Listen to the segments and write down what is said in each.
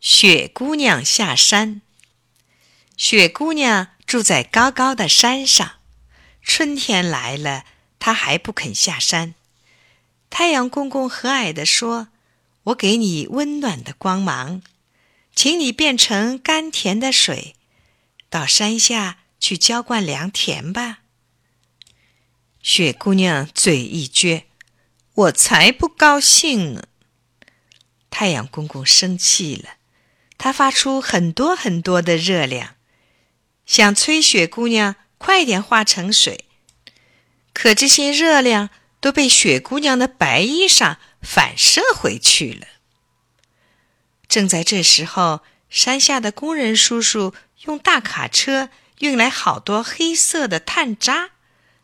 雪姑娘下山。雪姑娘住在高高的山上，春天来了，她还不肯下山。太阳公公和蔼地说：“我给你温暖的光芒，请你变成甘甜的水，到山下去浇灌良田吧。”雪姑娘嘴一撅：“我才不高兴呢！”太阳公公生气了。它发出很多很多的热量，想催雪姑娘快点化成水，可这些热量都被雪姑娘的白衣裳反射回去了。正在这时候，山下的工人叔叔用大卡车运来好多黑色的炭渣，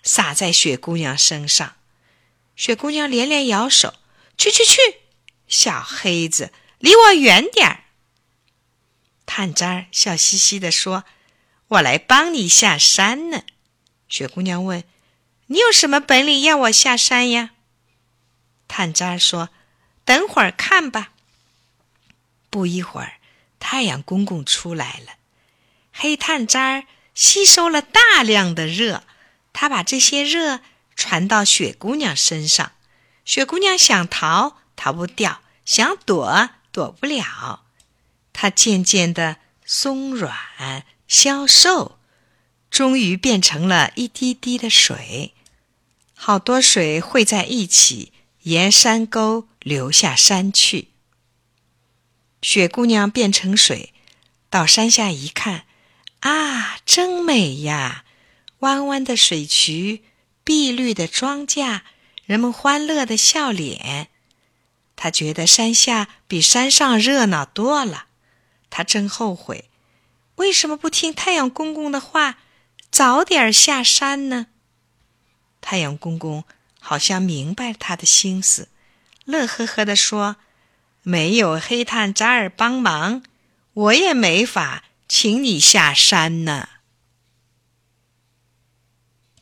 撒在雪姑娘身上。雪姑娘连连摇手：“去去去，小黑子，离我远点儿！”炭渣儿笑嘻嘻地说：“我来帮你下山呢。”雪姑娘问：“你有什么本领要我下山呀？”炭渣儿说：“等会儿看吧。”不一会儿，太阳公公出来了。黑炭渣儿吸收了大量的热，他把这些热传到雪姑娘身上。雪姑娘想逃，逃不掉；想躲，躲不了。它渐渐的松软消瘦，终于变成了一滴滴的水。好多水汇在一起，沿山沟流下山去。雪姑娘变成水，到山下一看，啊，真美呀！弯弯的水渠，碧绿的庄稼，人们欢乐的笑脸。她觉得山下比山上热闹多了。他真后悔，为什么不听太阳公公的话，早点下山呢？太阳公公好像明白他的心思，乐呵呵地说：“没有黑炭扎尔帮忙，我也没法请你下山呢。”